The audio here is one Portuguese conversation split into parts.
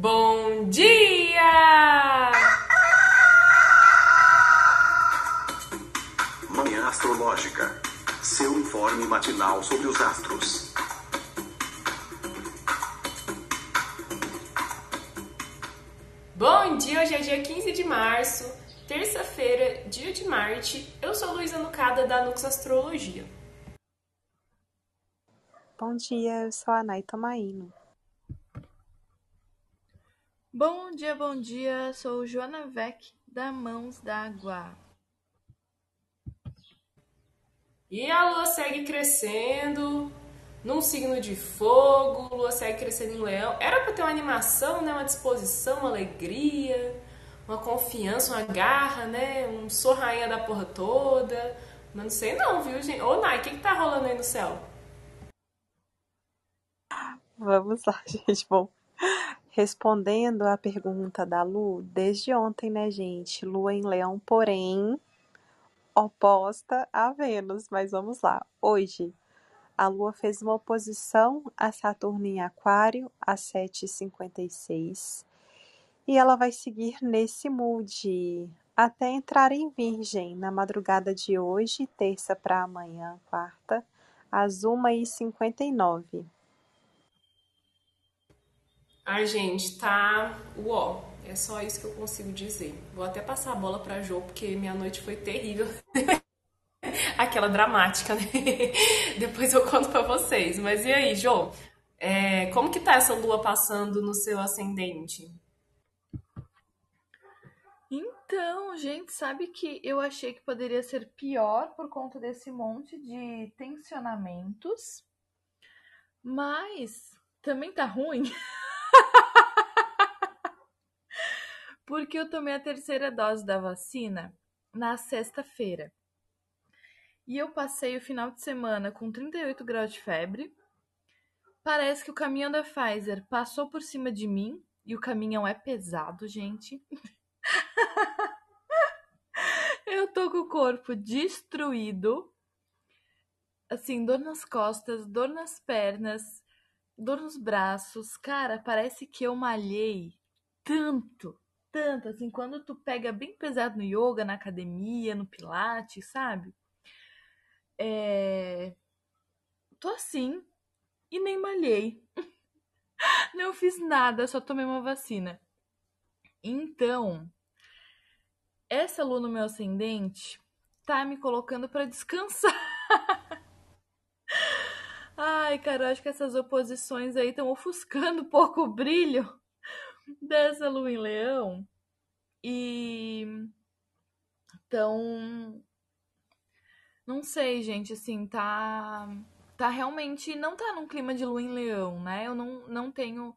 Bom dia! Manhã Astrológica. Seu informe matinal sobre os astros. Bom dia, hoje é dia 15 de março, terça-feira, dia de Marte. Eu sou Luísa Nucada da Nux Astrologia. Bom dia, eu sou a Nay Tomaino. Bom dia, bom dia. Sou Joana Vec, da Mãos d'Água. E a lua segue crescendo num signo de fogo, lua segue crescendo em leão. Era para ter uma animação, né? uma disposição, uma alegria, uma confiança, uma garra, né? Um sou rainha da porra toda. Mas não sei não, viu, gente? Ô, Nai, o que, que tá rolando aí no céu? Vamos lá, gente. Bom, respondendo à pergunta da Lu, desde ontem, né, gente? Lua em Leão, porém oposta a Vênus. Mas vamos lá. Hoje, a Lua fez uma oposição a Saturno em Aquário às 7h56. E ela vai seguir nesse mood até entrar em Virgem na madrugada de hoje, terça para amanhã, quarta, às 1h59. Ai, gente, tá uó. É só isso que eu consigo dizer. Vou até passar a bola pra Jo, porque minha noite foi terrível. Aquela dramática, né? Depois eu conto pra vocês. Mas e aí, Jo? É, como que tá essa lua passando no seu ascendente? Então, gente, sabe que eu achei que poderia ser pior por conta desse monte de tensionamentos, mas também tá ruim. Porque eu tomei a terceira dose da vacina na sexta-feira. E eu passei o final de semana com 38 graus de febre. Parece que o caminhão da Pfizer passou por cima de mim. E o caminhão é pesado, gente. eu tô com o corpo destruído. Assim, dor nas costas, dor nas pernas, dor nos braços. Cara, parece que eu malhei tanto, tanto. Assim, quando tu pega bem pesado no yoga, na academia, no pilates, sabe? É... Tô assim e nem malhei. Não fiz nada, só tomei uma vacina. Então, essa lua no meu ascendente tá me colocando para descansar. Ai, cara, eu acho que essas oposições aí estão ofuscando um pouco o brilho dessa lua em leão. E. Então. Não sei, gente, assim, tá. Tá realmente. Não tá num clima de lua em leão, né? Eu não, não tenho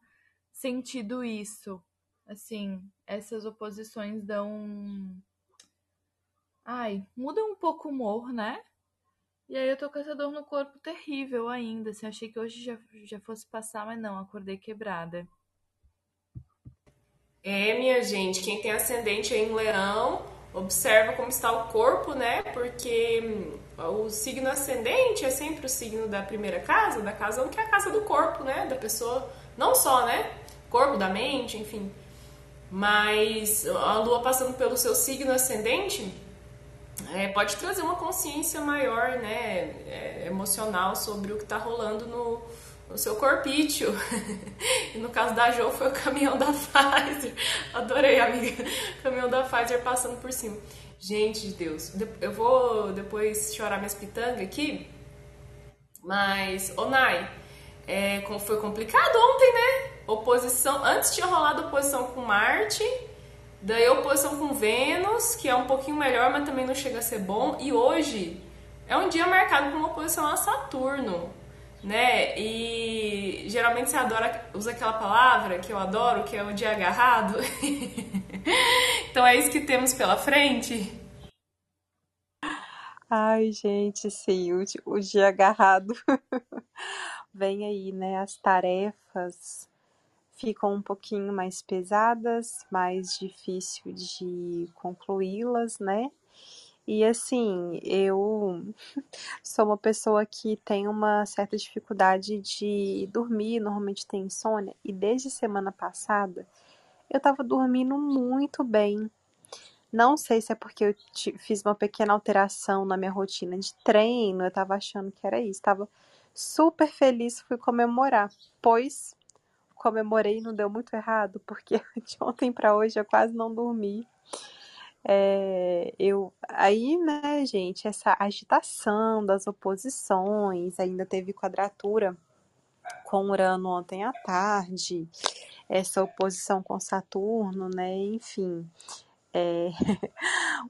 sentido isso. Assim, essas oposições dão. Ai, muda um pouco o humor, né? E aí eu tô com essa dor no corpo terrível ainda. Assim, achei que hoje já, já fosse passar, mas não, acordei quebrada. É, minha gente, quem tem ascendente em leão, observa como está o corpo, né? Porque hum, o signo ascendente é sempre o signo da primeira casa, da casa 1, que é a casa do corpo, né? Da pessoa, não só, né? Corpo, da mente, enfim. Mas a lua passando pelo seu signo ascendente é, pode trazer uma consciência maior, né? É, emocional sobre o que está rolando no o seu corpício. e no caso da Jo foi o caminhão da Pfizer. Adorei, amiga. O caminhão da Pfizer passando por cima. Gente de Deus, eu vou depois chorar minhas pitangas aqui. Mas, Onai, é, foi complicado ontem, né? Oposição. Antes tinha rolado oposição com Marte, daí oposição com Vênus, que é um pouquinho melhor, mas também não chega a ser bom. E hoje é um dia marcado com uma oposição a Saturno né? E geralmente você adora, usa aquela palavra que eu adoro, que é o dia agarrado. então é isso que temos pela frente. Ai, gente, sim, o, o dia agarrado. Vem aí, né? As tarefas ficam um pouquinho mais pesadas, mais difícil de concluí-las, né? E assim, eu sou uma pessoa que tem uma certa dificuldade de dormir, normalmente tem insônia, e desde semana passada eu tava dormindo muito bem. Não sei se é porque eu fiz uma pequena alteração na minha rotina de treino, eu tava achando que era isso. Tava super feliz, fui comemorar, pois comemorei e não deu muito errado, porque de ontem para hoje eu quase não dormi. É, eu aí, né, gente, essa agitação das oposições, ainda teve quadratura com Urano ontem à tarde, essa oposição com Saturno, né, enfim, é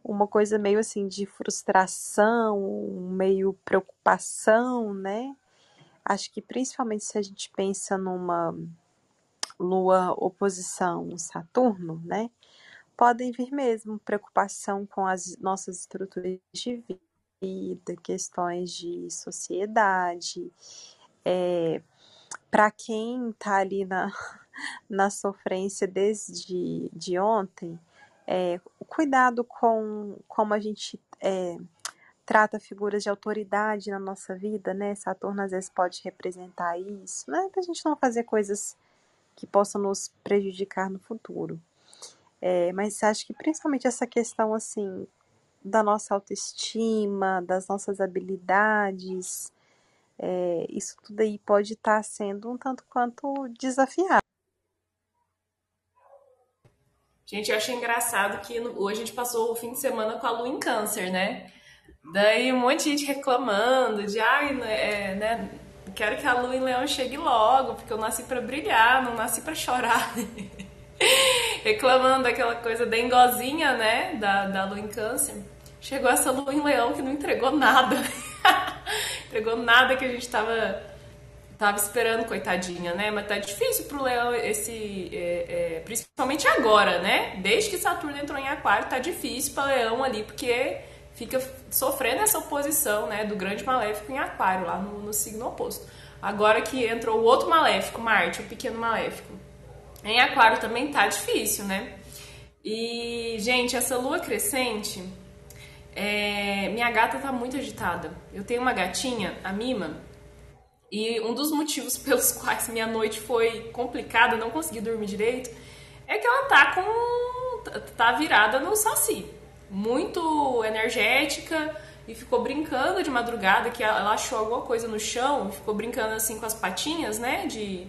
uma coisa meio assim de frustração, meio preocupação, né? Acho que principalmente se a gente pensa numa Lua oposição Saturno, né? Podem vir mesmo preocupação com as nossas estruturas de vida, questões de sociedade. É, Para quem está ali na, na sofrência desde de ontem, é, cuidado com como a gente é, trata figuras de autoridade na nossa vida, né? Saturno às vezes pode representar isso, né? Para a gente não fazer coisas que possam nos prejudicar no futuro. É, mas acho que principalmente essa questão assim da nossa autoestima, das nossas habilidades, é, isso tudo aí pode estar tá sendo um tanto quanto desafiado. Gente, eu achei engraçado que hoje a gente passou o fim de semana com a lua em câncer, né? Daí um monte de gente reclamando de, ai, né, é, né, quero que a lua em leão chegue logo, porque eu nasci para brilhar, não nasci para chorar. reclamando daquela coisa dengozinha, né? Da, da lua em câncer. Chegou essa lua em leão que não entregou nada. entregou nada que a gente tava, tava esperando, coitadinha, né? Mas tá difícil pro leão esse. É, é, principalmente agora, né? Desde que Saturno entrou em Aquário, tá difícil para leão ali, porque fica sofrendo essa oposição, né? Do grande maléfico em Aquário, lá no, no signo oposto. Agora que entrou o outro maléfico, Marte, o pequeno maléfico em Aquário também tá difícil, né? E, gente, essa lua crescente, é... minha gata tá muito agitada. Eu tenho uma gatinha, a Mima, e um dos motivos pelos quais minha noite foi complicada, não consegui dormir direito, é que ela tá com. tá virada no saci. Muito energética e ficou brincando de madrugada, que ela achou alguma coisa no chão, ficou brincando assim com as patinhas, né? De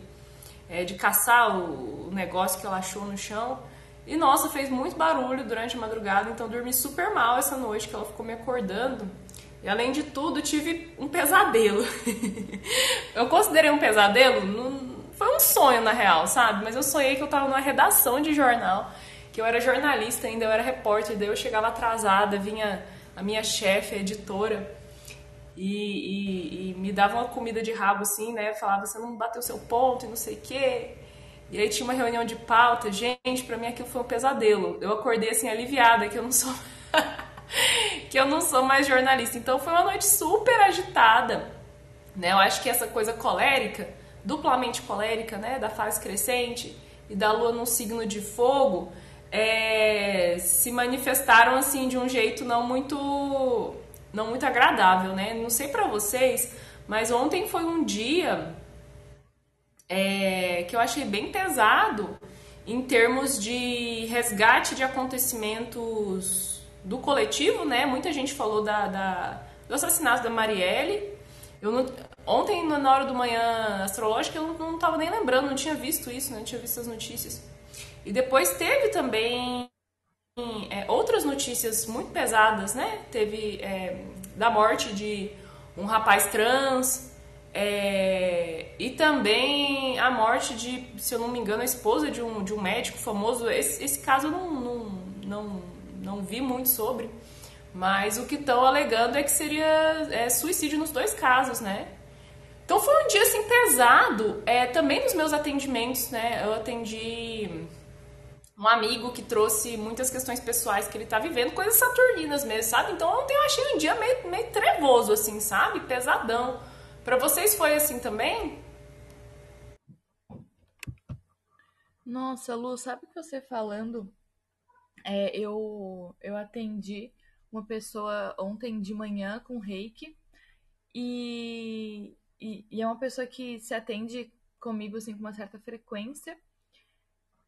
é, de caçar o, negócio que ela achou no chão. E nossa, fez muito barulho durante a madrugada, então dormi super mal essa noite que ela ficou me acordando. E além de tudo, tive um pesadelo. eu considerei um pesadelo, não, foi um sonho na real, sabe? Mas eu sonhei que eu tava numa redação de jornal, que eu era jornalista ainda, eu era repórter, daí eu chegava atrasada, vinha a minha chefe, a editora, e, e, e, me dava uma comida de rabo assim, né? Falava, você não bateu seu ponto e não sei o quê. E aí tinha uma reunião de pauta. Gente, para mim aquilo foi um pesadelo. Eu acordei assim aliviada que eu não sou que eu não sou mais jornalista. Então foi uma noite super agitada, né? Eu acho que essa coisa colérica, duplamente colérica, né, da fase crescente e da lua num signo de fogo, é, se manifestaram assim de um jeito não muito não muito agradável, né? Não sei para vocês, mas ontem foi um dia é, que eu achei bem pesado em termos de resgate de acontecimentos do coletivo, né? Muita gente falou da, da do assassinato da Marielle. Eu não, ontem, na hora do manhã astrológica, eu não estava nem lembrando, não tinha visto isso, não tinha visto as notícias. E depois teve também é, outras notícias muito pesadas, né? Teve é, da morte de um rapaz trans é, e também a morte de, se eu não me engano, a esposa de um, de um médico famoso. Esse, esse caso eu não, não, não, não vi muito sobre, mas o que estão alegando é que seria é, suicídio nos dois casos, né? Então foi um dia assim pesado, é, também nos meus atendimentos, né? Eu atendi um amigo que trouxe muitas questões pessoais que ele tá vivendo, coisas saturninas mesmo, sabe? Então ontem eu achei um dia meio, meio trevoso, assim, sabe? Pesadão. Para vocês foi assim também? Nossa, Lu, sabe que você falando? É, eu, eu atendi uma pessoa ontem de manhã com reiki e, e, e é uma pessoa que se atende comigo assim com uma certa frequência.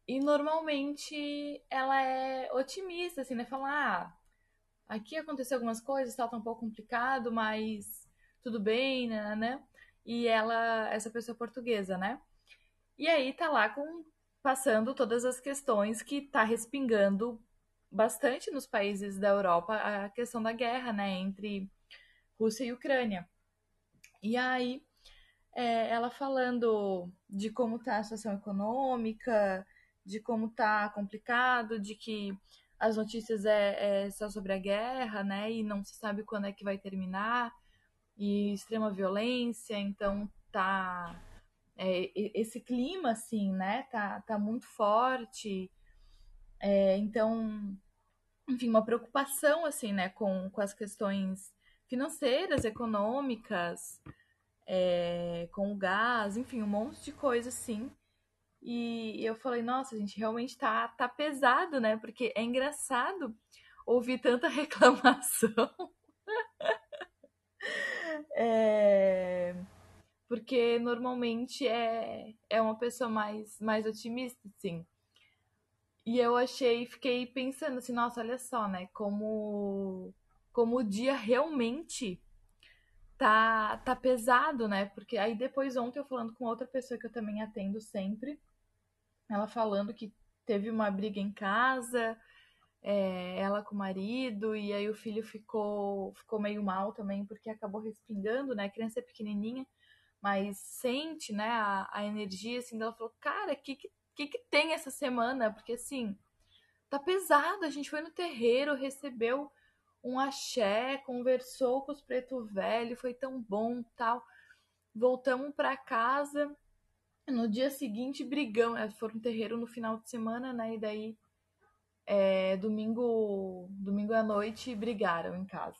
E normalmente ela é otimista, assim, né? Falar, ah, aqui aconteceu algumas coisas, tal, tá um pouco complicado, mas tudo bem, né, né? E ela, essa pessoa é portuguesa, né? E aí tá lá com passando todas as questões que tá respingando bastante nos países da Europa a questão da guerra, né, entre Rússia e Ucrânia. E aí é, ela falando de como tá a situação econômica, de como tá complicado, de que as notícias é, é só sobre a guerra, né, e não se sabe quando é que vai terminar, e extrema violência, então tá é, esse clima, assim, né, tá, tá muito forte. É, então, enfim, uma preocupação, assim, né, com, com as questões financeiras, econômicas, é, com o gás, enfim, um monte de coisa, assim. E eu falei, nossa, gente, realmente tá, tá pesado, né? Porque é engraçado ouvir tanta reclamação. é porque normalmente é, é uma pessoa mais, mais otimista, sim. E eu achei, fiquei pensando assim, nossa, olha só, né, como, como o dia realmente tá, tá pesado, né, porque aí depois ontem eu falando com outra pessoa que eu também atendo sempre, ela falando que teve uma briga em casa, é, ela com o marido, e aí o filho ficou, ficou meio mal também, porque acabou respingando, né, a criança é pequenininha, mas sente, né, a, a energia, assim, dela falou, cara, o que, que, que tem essa semana? Porque, assim, tá pesado, a gente foi no terreiro, recebeu um axé, conversou com os preto velho, foi tão bom, tal. Voltamos para casa, no dia seguinte brigamos, é, foram no terreiro no final de semana, né, e daí é, domingo, domingo à noite brigaram em casa.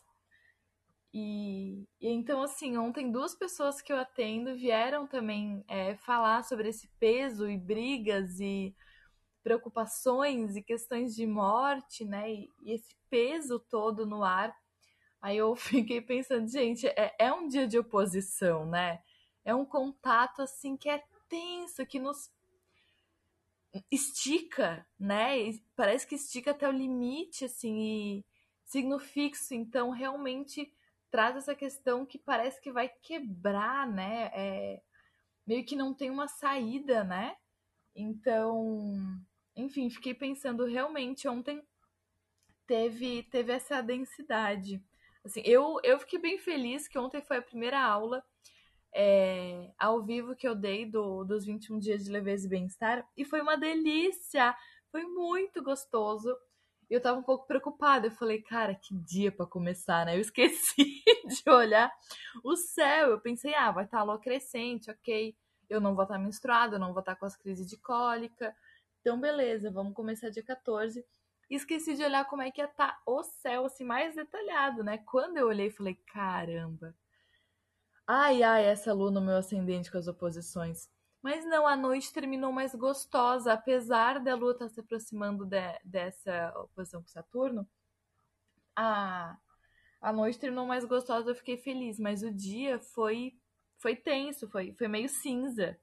E, e, então, assim, ontem duas pessoas que eu atendo vieram também é, falar sobre esse peso e brigas e preocupações e questões de morte, né? E, e esse peso todo no ar. Aí eu fiquei pensando, gente, é, é um dia de oposição, né? É um contato, assim, que é tenso, que nos estica, né? E parece que estica até o limite, assim, e signo fixo, então realmente traz essa questão que parece que vai quebrar, né? É, meio que não tem uma saída, né? Então, enfim, fiquei pensando realmente ontem teve teve essa densidade. Assim, eu eu fiquei bem feliz que ontem foi a primeira aula é, ao vivo que eu dei do, dos 21 dias de leveza e bem-estar e foi uma delícia, foi muito gostoso. Eu tava um pouco preocupada. Eu falei, cara, que dia para começar, né? Eu esqueci de olhar o céu. Eu pensei, ah, vai estar tá lua crescente, ok. Eu não vou estar tá menstruada, eu não vou estar tá com as crises de cólica. Então, beleza, vamos começar dia 14. E esqueci de olhar como é que ia estar tá o céu, assim, mais detalhado, né? Quando eu olhei, falei, caramba. Ai, ai, essa lua no meu ascendente com as oposições. Mas não, a noite terminou mais gostosa, apesar da Lua estar tá se aproximando de, dessa oposição com Saturno. A, a noite terminou mais gostosa, eu fiquei feliz, mas o dia foi foi tenso, foi, foi meio cinza.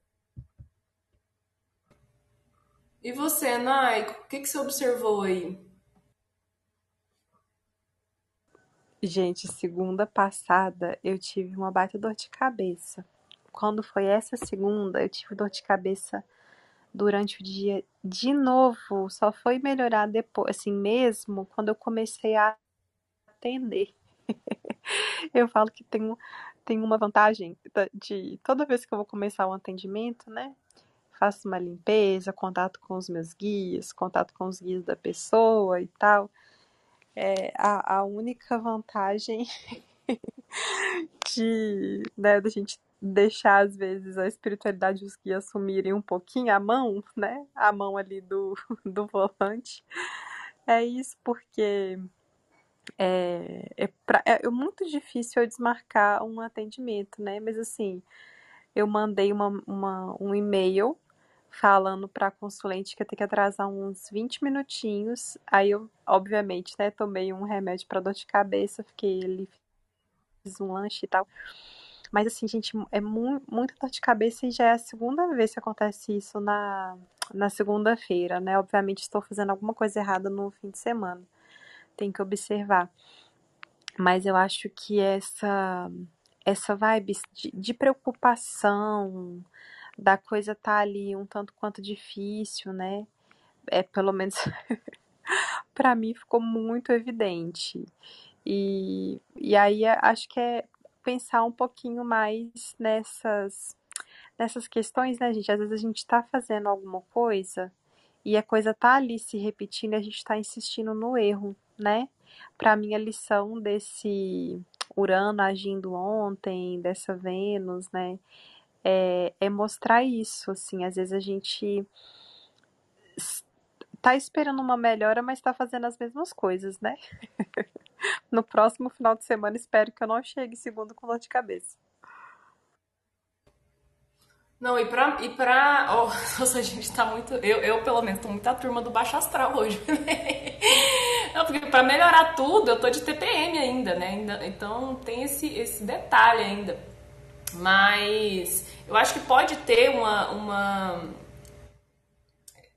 E você, Nai, o que, que você observou aí? Gente, segunda passada eu tive uma baita dor de cabeça quando foi essa segunda, eu tive dor de cabeça durante o dia de novo. Só foi melhorar depois, assim mesmo, quando eu comecei a atender. eu falo que tem, tem uma vantagem de toda vez que eu vou começar um atendimento, né? Faço uma limpeza, contato com os meus guias, contato com os guias da pessoa e tal. É, a, a única vantagem de, né, da gente deixar, às vezes, a espiritualidade e os guias assumirem um pouquinho a mão, né? A mão ali do, do volante. É isso, porque é, é, pra, é, muito difícil eu desmarcar um atendimento, né? Mas assim, eu mandei uma, uma um e-mail falando para a consulente que eu tenho que atrasar uns 20 minutinhos. Aí eu, obviamente, né, tomei um remédio para dor de cabeça, fiquei ali, fiz um lanche e tal. Mas assim, gente, é mu muita dor de cabeça e já é a segunda vez que acontece isso na, na segunda-feira, né? Obviamente estou fazendo alguma coisa errada no fim de semana. Tem que observar. Mas eu acho que essa essa vibe de, de preocupação, da coisa tá ali um tanto quanto difícil, né? É pelo menos para mim ficou muito evidente. E, e aí acho que é pensar um pouquinho mais nessas nessas questões, né, gente? Às vezes a gente está fazendo alguma coisa e a coisa tá ali se repetindo e a gente está insistindo no erro, né? Para mim, a lição desse Urano agindo ontem, dessa Vênus, né? É, é mostrar isso, assim. Às vezes a gente tá esperando uma melhora, mas tá fazendo as mesmas coisas, né? no próximo final de semana, espero que eu não chegue segundo com dor de cabeça. Não, e pra. E pra oh, nossa, a gente tá muito. Eu, eu, pelo menos, tô muito a turma do Baixo Astral hoje. Não, porque pra melhorar tudo, eu tô de TPM ainda, né? Então tem esse, esse detalhe ainda. Mas eu acho que pode ter uma. uma...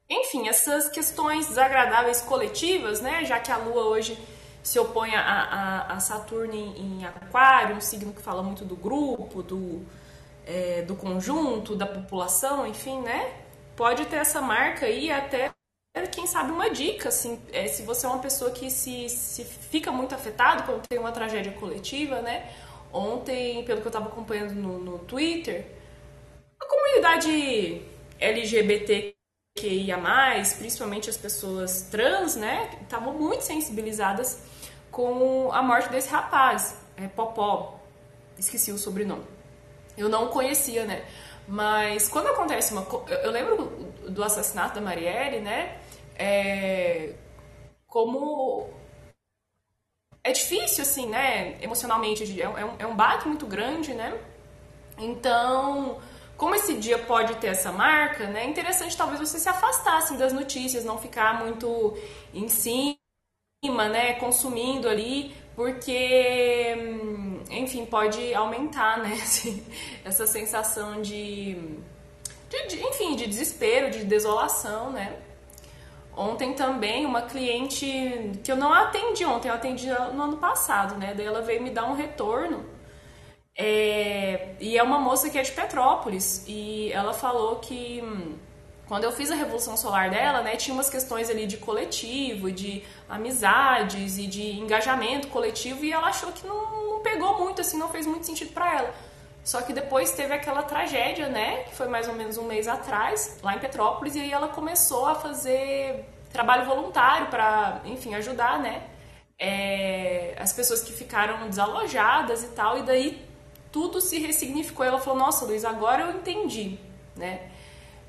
Enfim, essas questões desagradáveis coletivas, né? Já que a Lua hoje se opõe a, a, a Saturno em, em Aquário, um signo que fala muito do grupo, do é, do conjunto, da população, enfim, né? Pode ter essa marca aí até quem sabe uma dica, assim, é, se você é uma pessoa que se, se fica muito afetado quando tem uma tragédia coletiva, né? Ontem, pelo que eu estava acompanhando no, no Twitter, a comunidade LGBTQIA+, principalmente as pessoas trans, né? Estavam muito sensibilizadas com a morte desse rapaz, é Popó, esqueci o sobrenome. Eu não conhecia, né? Mas quando acontece uma. Eu lembro do assassinato da Marielle, né? É, como. É difícil, assim, né? Emocionalmente, é, é um, é um muito grande, né? Então, como esse dia pode ter essa marca, né? É interessante talvez você se afastar assim, das notícias, não ficar muito em cima, né? Consumindo ali porque, enfim, pode aumentar, né, assim, essa sensação de, de, de, enfim, de desespero, de desolação, né. Ontem também uma cliente que eu não atendi ontem, eu atendi no ano passado, né, daí ela veio me dar um retorno é, e é uma moça que é de Petrópolis e ela falou que quando eu fiz a revolução solar dela, né, tinha umas questões ali de coletivo, de amizades e de engajamento coletivo e ela achou que não, não pegou muito, assim, não fez muito sentido para ela. Só que depois teve aquela tragédia, né, que foi mais ou menos um mês atrás, lá em Petrópolis, e aí ela começou a fazer trabalho voluntário para, enfim, ajudar, né, é, as pessoas que ficaram desalojadas e tal, e daí tudo se ressignificou. Ela falou: Nossa, Luiz, agora eu entendi, né?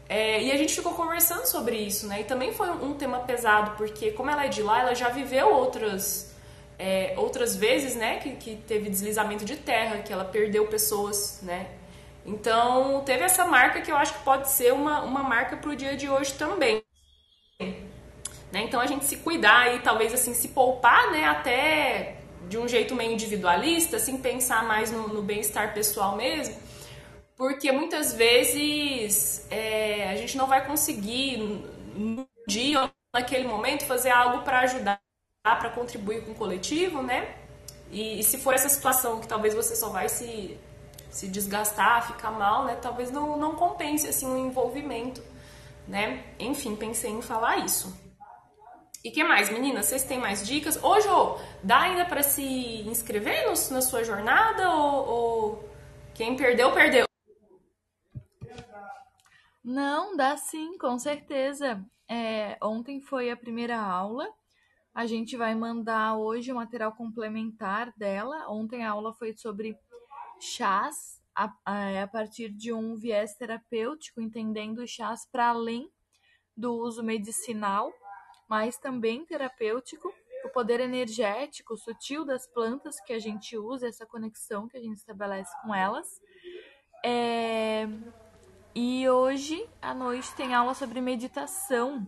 É, e a gente ficou conversando sobre isso, né? E também foi um, tema pesado, porque como ela é de lá, ela já viveu outras, é, outras vezes, né? Que, que teve deslizamento de terra, que ela perdeu pessoas, né? Então, teve essa marca que eu acho que pode ser uma, uma marca para o dia de hoje também. Né? Então, a gente se cuidar e talvez, assim, se poupar, né? Até de um jeito meio individualista, assim, pensar mais no, no bem-estar pessoal mesmo porque muitas vezes é, a gente não vai conseguir no dia ou naquele momento fazer algo para ajudar, para contribuir com o coletivo, né? E, e, se for essa situação que talvez você só vai se, se desgastar, ficar mal, né? Talvez não, não compense assim o um envolvimento, né? Enfim, pensei em falar isso. E que mais, meninas? Vocês têm mais dicas? Hoje, oh, dá ainda para se inscrever no, na sua jornada ou, ou quem perdeu, perdeu? Não, dá sim, com certeza. É, ontem foi a primeira aula. A gente vai mandar hoje o material complementar dela. Ontem a aula foi sobre chás, a, a, a partir de um viés terapêutico, entendendo chás para além do uso medicinal, mas também terapêutico, o poder energético sutil das plantas que a gente usa, essa conexão que a gente estabelece com elas. É, E hoje à noite tem aula sobre meditação.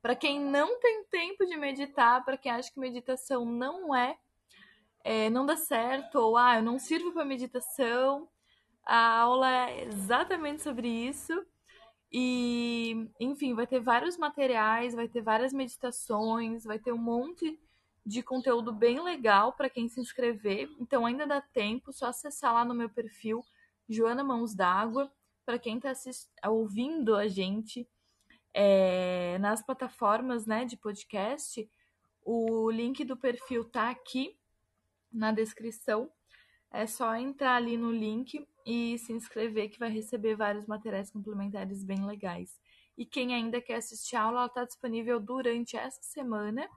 Para quem não tem tempo de meditar, para quem acha que meditação não é, é não dá certo, ou ah, eu não sirvo para meditação, a aula é exatamente sobre isso. E, enfim, vai ter vários materiais, vai ter várias meditações, vai ter um monte de conteúdo bem legal para quem se inscrever. Então ainda dá tempo, só acessar lá no meu perfil Joana Mãos d'Água. Para quem está ouvindo a gente é, nas plataformas né, de podcast, o link do perfil tá aqui na descrição. É só entrar ali no link e se inscrever que vai receber vários materiais complementares bem legais. E quem ainda quer assistir a aula, ela está disponível durante essa semana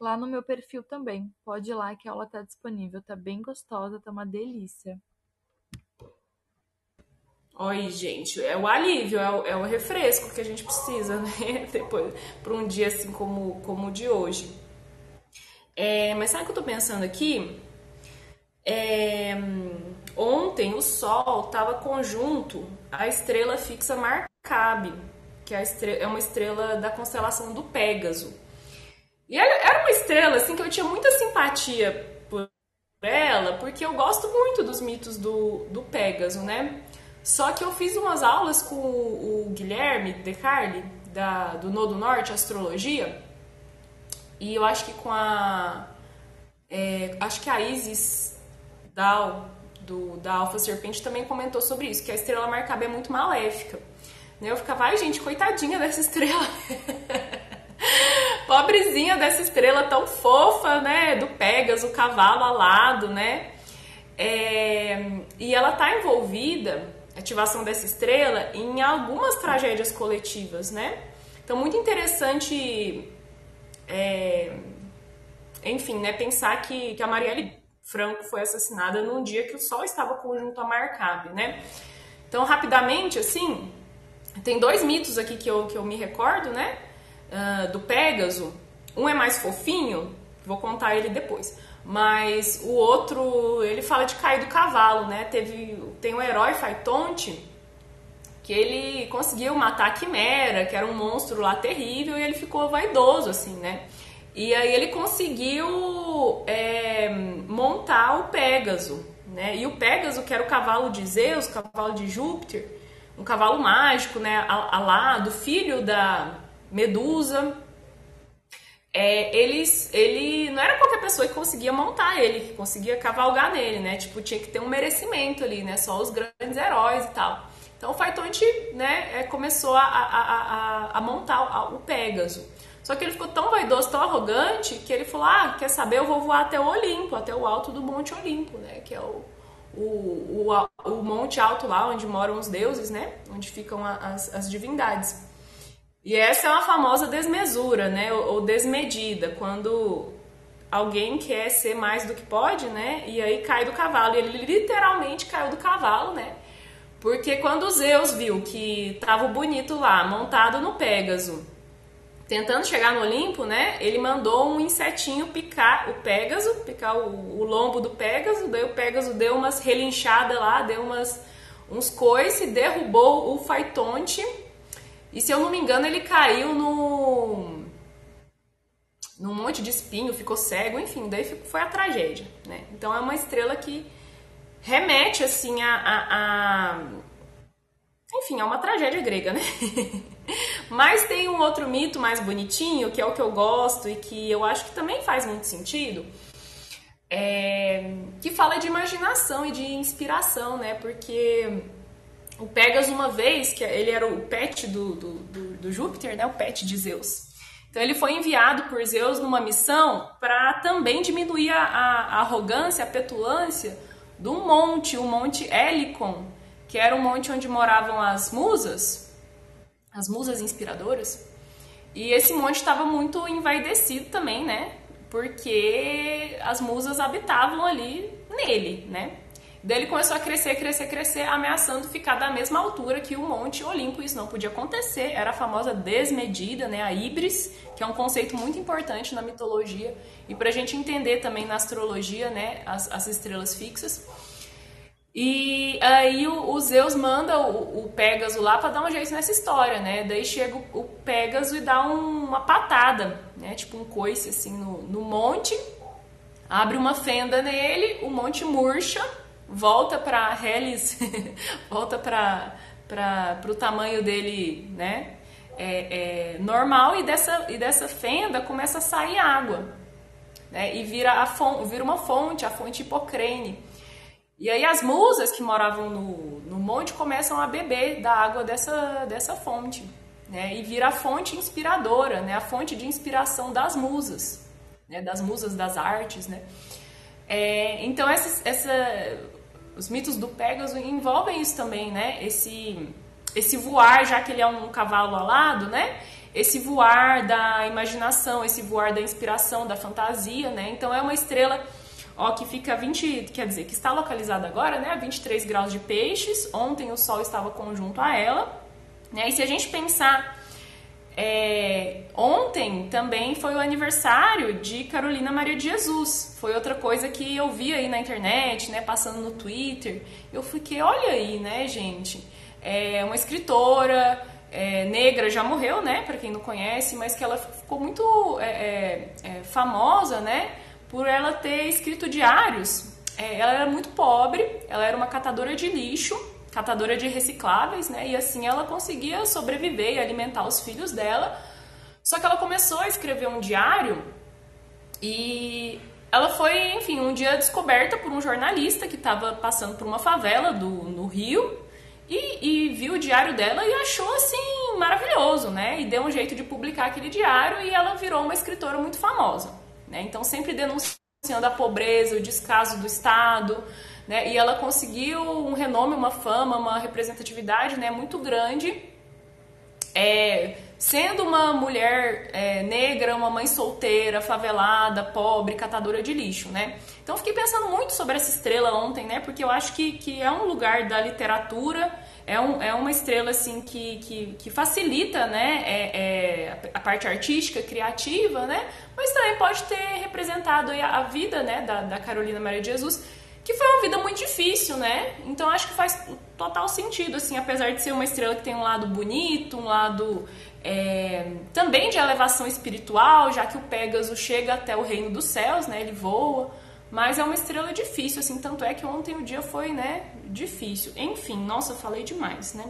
lá no meu perfil também. Pode ir lá que a aula está disponível. Tá bem gostosa, tá uma delícia. Oi, gente, é o alívio, é o, é o refresco que a gente precisa, né? Depois, para um dia assim como, como o de hoje. É, mas sabe o que eu tô pensando aqui? É, ontem o Sol estava conjunto à estrela fixa Marcabe, que é, estrela, é uma estrela da constelação do Pégaso. E era uma estrela assim que eu tinha muita simpatia por ela, porque eu gosto muito dos mitos do, do Pégaso, né? Só que eu fiz umas aulas com o, Guilherme De Carli, da, do Nodo Norte, Astrologia, e eu acho que com a. É, acho que a Isis Dal, do, da Alfa Serpente, também comentou sobre isso, que a estrela Marcabe é muito maléfica. Né? Eu ficava, ai gente, coitadinha dessa estrela. Pobrezinha dessa estrela tão fofa, né? Do Pegasus, o cavalo alado, né? É, e ela tá envolvida ativação dessa estrela em algumas tragédias coletivas, né? Então, muito interessante, é, enfim, né, pensar que, que a Marielle Franco foi assassinada num dia que o Sol estava conjunto a Marcabe, né? Então, rapidamente, assim, tem dois mitos aqui que eu, que eu me recordo, né? Uh, do Pégaso. Um é mais fofinho, vou contar ele depois. Mas o outro, ele fala de cair do cavalo, né? Teve, tem um herói Faitonte que ele conseguiu matar a Quimera, que era um monstro lá terrível, e ele ficou vaidoso, assim, né? E aí ele conseguiu é, montar o Pégaso, né? E o Pégaso, que era o cavalo de Zeus, o cavalo de Júpiter, um cavalo mágico, né? Alado, filho da Medusa, é, eles, ele não era qualquer pessoa que conseguia montar ele, que conseguia cavalgar nele, né? Tipo, tinha que ter um merecimento ali, né? Só os grandes heróis e tal. Então o Faitonte, né, é, começou a, a, a, a montar o Pégaso. Só que ele ficou tão vaidoso, tão arrogante, que ele falou: Ah, quer saber? Eu vou voar até o Olimpo, até o alto do Monte Olimpo, né? Que é o, o, o, o monte alto lá onde moram os deuses, né? Onde ficam as, as divindades. E essa é uma famosa desmesura, né? Ou desmedida, quando alguém quer ser mais do que pode, né? E aí cai do cavalo. E ele literalmente caiu do cavalo, né? Porque quando Zeus viu que tava bonito lá, montado no Pégaso, tentando chegar no Olimpo, né? Ele mandou um insetinho picar o Pégaso, picar o, o lombo do Pégaso. Daí o Pégaso deu umas relinchadas lá, deu umas uns coice, derrubou o Faitonte e se eu não me engano, ele caiu no num monte de espinho, ficou cego, enfim, daí foi a tragédia, né? Então é uma estrela que remete assim a, a, a enfim, é uma tragédia grega, né? Mas tem um outro mito mais bonitinho, que é o que eu gosto e que eu acho que também faz muito sentido, é... que fala de imaginação e de inspiração, né? Porque o Pegasus uma vez, que ele era o pet do, do, do, do Júpiter, né? O pet de Zeus. Então ele foi enviado por Zeus numa missão para também diminuir a, a, arrogância, a petulância do monte, o monte Helicon, que era o monte onde moravam as musas, as musas inspiradoras. E esse monte estava muito envaidecido também, né? Porque as musas habitavam ali nele, né? Daí ele começou a crescer, crescer, crescer, ameaçando ficar da mesma altura que o Monte Olimpo. Isso não podia acontecer. Era a famosa desmedida, né? A híbris, que é um conceito muito importante na mitologia e para a gente entender também na astrologia, né? As, as estrelas fixas. E aí o, o Zeus manda o, o Pégaso lá para dar um jeito nessa história, né? Daí chega o, o Pégaso e dá um, uma patada, né? Tipo um coice assim no, no monte, abre uma fenda nele, o monte murcha, volta para Hellis, volta para para o tamanho dele, né? É, é, normal e dessa, e dessa fenda começa a sair água, né? E vira, a fonte, vira uma fonte, a fonte Hipocrene. E aí as musas que moravam no, no monte começam a beber da água dessa, dessa fonte, né? E vira a fonte inspiradora, né? A fonte de inspiração das musas, né? Das musas das artes, né? É, então essa, essa, os mitos do Pégaso envolvem isso também, né? Esse, esse voar, já que ele é um cavalo alado, né? Esse voar da imaginação, esse voar da inspiração, da fantasia, né? Então é uma estrela ó, que fica 20, quer dizer, que está localizada agora, né, a 23 graus de peixes. Ontem o Sol estava conjunto a ela. Né? E se a gente pensar, é, ontem também foi o aniversário de Carolina Maria de Jesus. Foi outra coisa que eu vi aí na internet, né, passando no Twitter. Eu fiquei, olha aí, né, gente, é uma escritora é, negra já morreu, né, para quem não conhece, mas que ela ficou muito é, é, é famosa, né, por ela ter escrito diários. É, ela era muito pobre, ela era uma catadora de lixo, catadora de recicláveis, né? E assim ela conseguia sobreviver e alimentar os filhos dela. Só que ela começou a escrever um diário e ela foi, enfim, um dia descoberta por um jornalista que estava passando por uma favela do, no Rio e, e, viu o diário dela e achou assim maravilhoso, né? E deu um jeito de publicar aquele diário e ela virou uma escritora muito famosa. Né? Então, sempre denunciando a pobreza, o descaso do Estado. Né? E ela conseguiu um renome, uma fama, uma representatividade né, muito grande. É, sendo uma mulher é, negra, uma mãe solteira, favelada, pobre, catadora de lixo, né? Então fiquei pensando muito sobre essa estrela ontem, né? Porque eu acho que, que é um lugar da literatura é, um, é uma estrela assim que, que, que facilita né, é, é, a parte artística, criativa, né? Mas também pode ter representado a, a vida né, da, da Carolina Maria de Jesus, que foi uma vida muito difícil, né? Então acho que faz total sentido, assim, apesar de ser uma estrela que tem um lado bonito, um lado é, também de elevação espiritual, já que o Pégaso chega até o reino dos céus, né? Ele voa. Mas é uma estrela difícil, assim, tanto é que ontem o dia foi, né, difícil. Enfim, nossa, falei demais, né?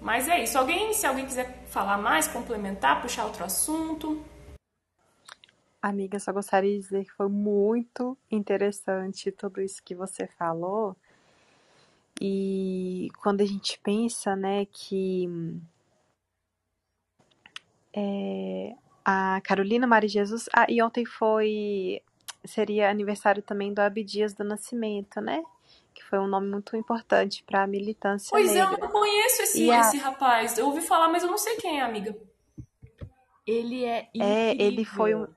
Mas é isso. Alguém, se alguém quiser falar mais, complementar, puxar outro assunto. Amiga, só gostaria de dizer que foi muito interessante tudo isso que você falou. E quando a gente pensa, né, que é, a Carolina Maria Jesus. Ah, e ontem foi seria aniversário também do Abdias do Nascimento, né? Que foi um nome muito importante para a militância pois negra. Pois é, eu não conheço esse, a... esse rapaz. Eu ouvi falar, mas eu não sei quem é, amiga. Ele é incrível. É, ele foi um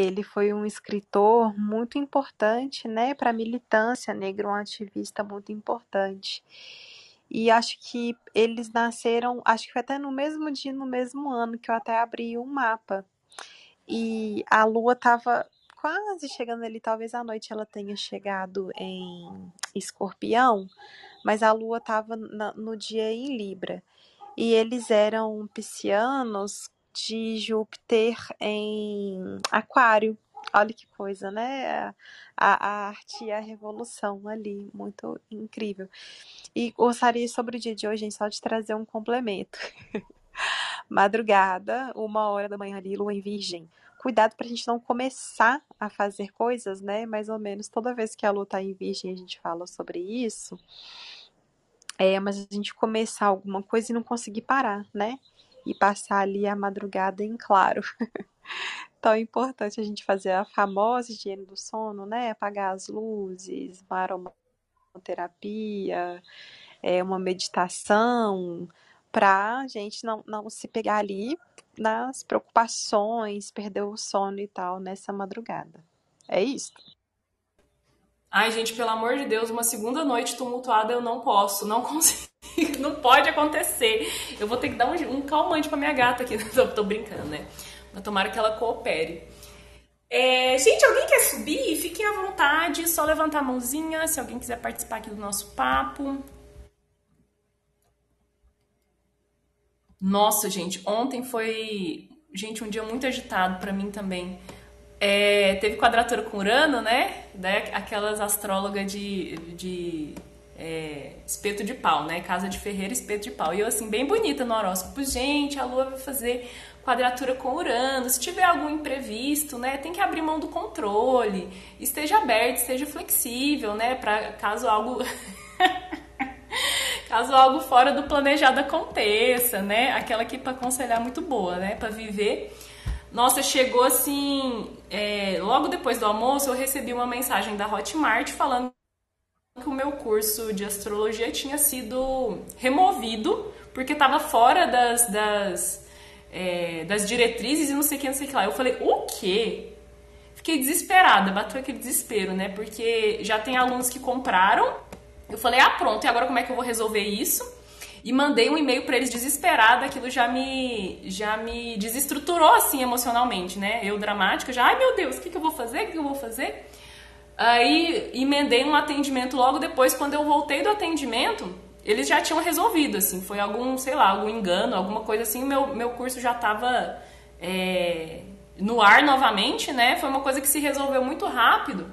ele foi um escritor muito importante, né, para a militância negra, um ativista muito importante. E acho que eles nasceram, acho que foi até no mesmo dia, no mesmo ano que eu até abri um mapa e a lua estava quase chegando ali, talvez à noite ela tenha chegado em Escorpião, mas a lua estava no dia em Libra. E eles eram piscianos de Júpiter em Aquário. Olha que coisa, né? A, a, arte e a revolução ali, muito incrível. E gostaria sobre o dia de hoje, só de trazer um complemento. Madrugada, uma hora da manhã ali, lua em virgem cuidado para a gente não começar a fazer coisas, né? Mais ou menos toda vez que a lua tá em virgem a gente fala sobre isso. É, mas a gente começar alguma coisa e não conseguir parar, né? E passar ali a madrugada em claro. então é importante a gente fazer a famosa higiene do sono, né? Apagar as luzes, uma aromaterapia, é, uma meditação, para a gente não, não se pegar ali nas preocupações, perder o sono e tal nessa madrugada. É isso. Ai, gente, pelo amor de Deus, uma segunda noite tumultuada eu não posso, não consigo, não pode acontecer. Eu vou ter que dar um, um calmante pra minha gata aqui. tô, tô brincando, né? Mas tomara que ela coopere. É, gente, alguém quer subir? Fiquem à vontade, só levantar a mãozinha se alguém quiser participar aqui do nosso papo. Nossa, gente, ontem foi, gente, um dia muito agitado para mim também. É, teve quadratura com Urano, né? Daí aquelas astrólogas de, de é, espeto de pau, né? Casa de Ferreira, espeto de pau. E eu, assim, bem bonita no horóscopo. Gente, a Lua vai fazer quadratura com Urano, se tiver algum imprevisto, né, tem que abrir mão do controle, esteja aberto, esteja flexível, né, para caso algo caso algo fora do planejado aconteça, né, aquela aqui para aconselhar muito boa, né, para viver. Nossa, chegou assim, é, logo depois do almoço eu recebi uma mensagem da Hotmart falando que o meu curso de astrologia tinha sido removido porque estava fora das, das é, das diretrizes e não sei o que, não sei o que lá. Eu falei, o quê? Fiquei desesperada, bateu aquele desespero, né? Porque já tem alunos que compraram. Eu falei, ah, pronto, e agora como é que eu vou resolver isso? E mandei um e-mail para eles desesperada, aquilo já me já me desestruturou assim emocionalmente, né? Eu dramática, já, ai meu Deus, o que, que eu vou fazer? O que, que eu vou fazer? Aí emendei um atendimento logo depois, quando eu voltei do atendimento, eles já tinham resolvido, assim, foi algum, sei lá, algum engano, alguma coisa assim, meu, meu curso já estava é, no ar novamente, né? Foi uma coisa que se resolveu muito rápido,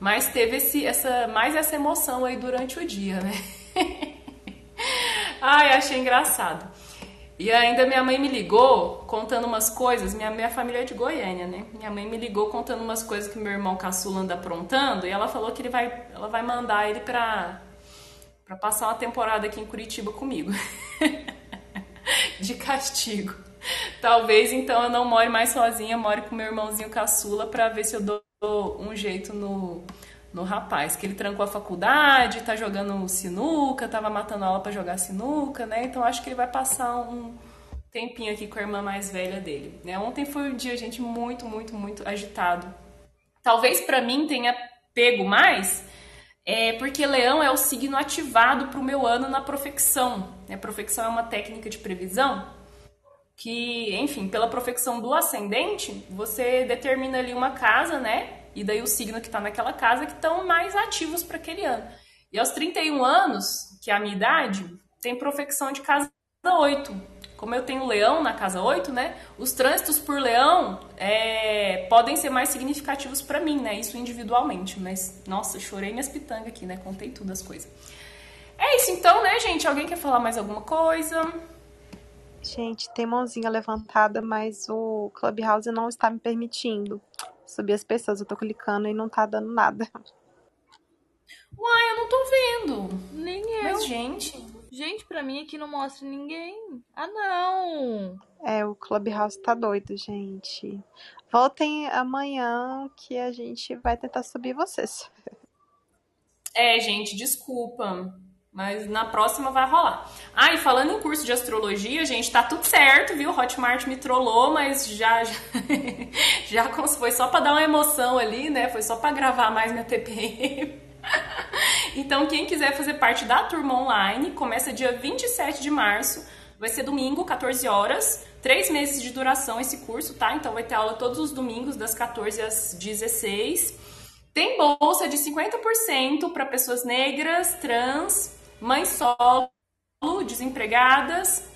mas teve esse, essa, mais essa emoção aí durante o dia, né? Ai, achei engraçado. E ainda minha mãe me ligou contando umas coisas, minha, minha família é de Goiânia, né? Minha mãe me ligou contando umas coisas que meu irmão caçula anda aprontando, e ela falou que ele vai, ela vai mandar ele pra para passar uma temporada aqui em Curitiba comigo. de castigo. Talvez então eu não more mais sozinha, more com meu irmãozinho caçula para ver se eu dou um jeito no, no rapaz, que ele trancou a faculdade, tá jogando sinuca, tava matando aula para jogar sinuca, né? Então acho que ele vai passar um tempinho aqui com a irmã mais velha dele, né? Ontem foi um dia gente muito, muito, muito agitado. Talvez para mim tenha pego mais é porque leão é o signo ativado para o meu ano na profecção. A profecção é uma técnica de previsão que, enfim, pela profecção do ascendente, você determina ali uma casa, né? E daí o signo que está naquela casa que estão mais ativos para aquele ano. E aos 31 anos, que é a minha idade, tem profecção de casa 8 como eu tenho leão na casa 8, né? Os trânsitos por leão é, podem ser mais significativos para mim, né? Isso individualmente. Mas, nossa, chorei minhas pitangas aqui, né? Contei tudo as coisas. É isso então, né, gente? Alguém quer falar mais alguma coisa? Gente, tem mãozinha levantada, mas o Clubhouse não está me permitindo subir as pessoas. Eu tô clicando e não tá dando nada. Uai, eu não tô vendo. Nem eu. Mas, gente. Gente, pra mim aqui não mostra ninguém. Ah, não! É, o Clubhouse tá doido, gente. Voltem amanhã que a gente vai tentar subir vocês. É, gente, desculpa. Mas na próxima vai rolar. Ah, e falando em curso de astrologia, gente, tá tudo certo, viu? Hotmart me trollou, mas já já, já foi só para dar uma emoção ali, né? Foi só para gravar mais minha TPM. então, quem quiser fazer parte da turma online, começa dia 27 de março, vai ser domingo, 14 horas, três meses de duração esse curso, tá? Então, vai ter aula todos os domingos, das 14 às 16. Tem bolsa de 50% para pessoas negras, trans, mães solo, desempregadas,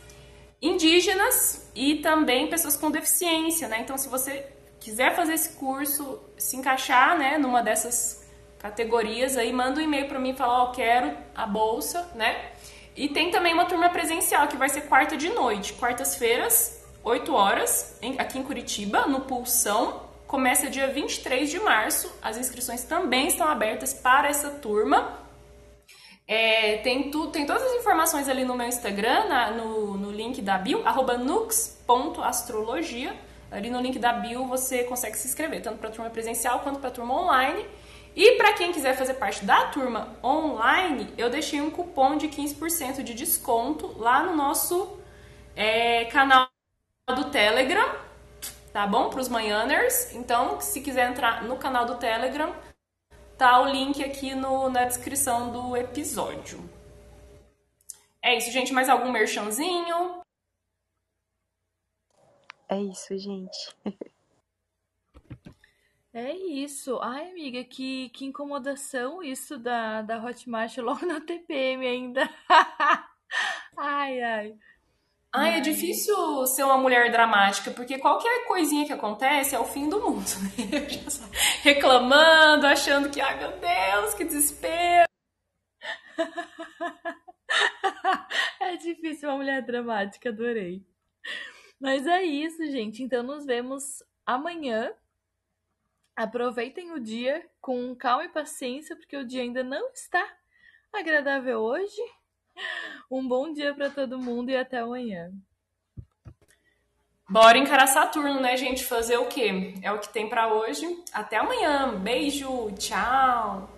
indígenas e também pessoas com deficiência, né? Então, se você quiser fazer esse curso, se encaixar, né, numa dessas categorias aí, manda um e-mail para mim e fala, ó, oh, quero a bolsa, né? E tem também uma turma presencial que vai ser quarta de noite, quartas-feiras, 8 horas, em, aqui em Curitiba, no Pulsão. Começa dia 23 de março. As inscrições também estão abertas para essa turma. É, tem, tu, tem todas as informações ali no meu Instagram, na, no, no link da bio, arroba nux.astrologia. Ali no link da bio você consegue se inscrever, tanto para turma presencial quanto para turma online. E para quem quiser fazer parte da turma online, eu deixei um cupom de 15% de desconto lá no nosso é, canal do Telegram, tá bom? Para os manhãers. Então, se quiser entrar no canal do Telegram, tá o link aqui no, na descrição do episódio. É isso, gente. Mais algum merchanzinho? É isso, gente. É isso. Ai, amiga, que, que incomodação isso da, da Hotmart logo na TPM ainda. ai, ai. Ai, é difícil ser uma mulher dramática, porque qualquer coisinha que acontece é o fim do mundo, né? Reclamando, achando que, ai meu Deus, que desespero. é difícil uma mulher dramática, adorei. Mas é isso, gente. Então nos vemos amanhã. Aproveitem o dia com calma e paciência, porque o dia ainda não está agradável hoje. Um bom dia para todo mundo e até amanhã. Bora encarar Saturno, né, gente? Fazer o quê? É o que tem para hoje. Até amanhã. Beijo, tchau.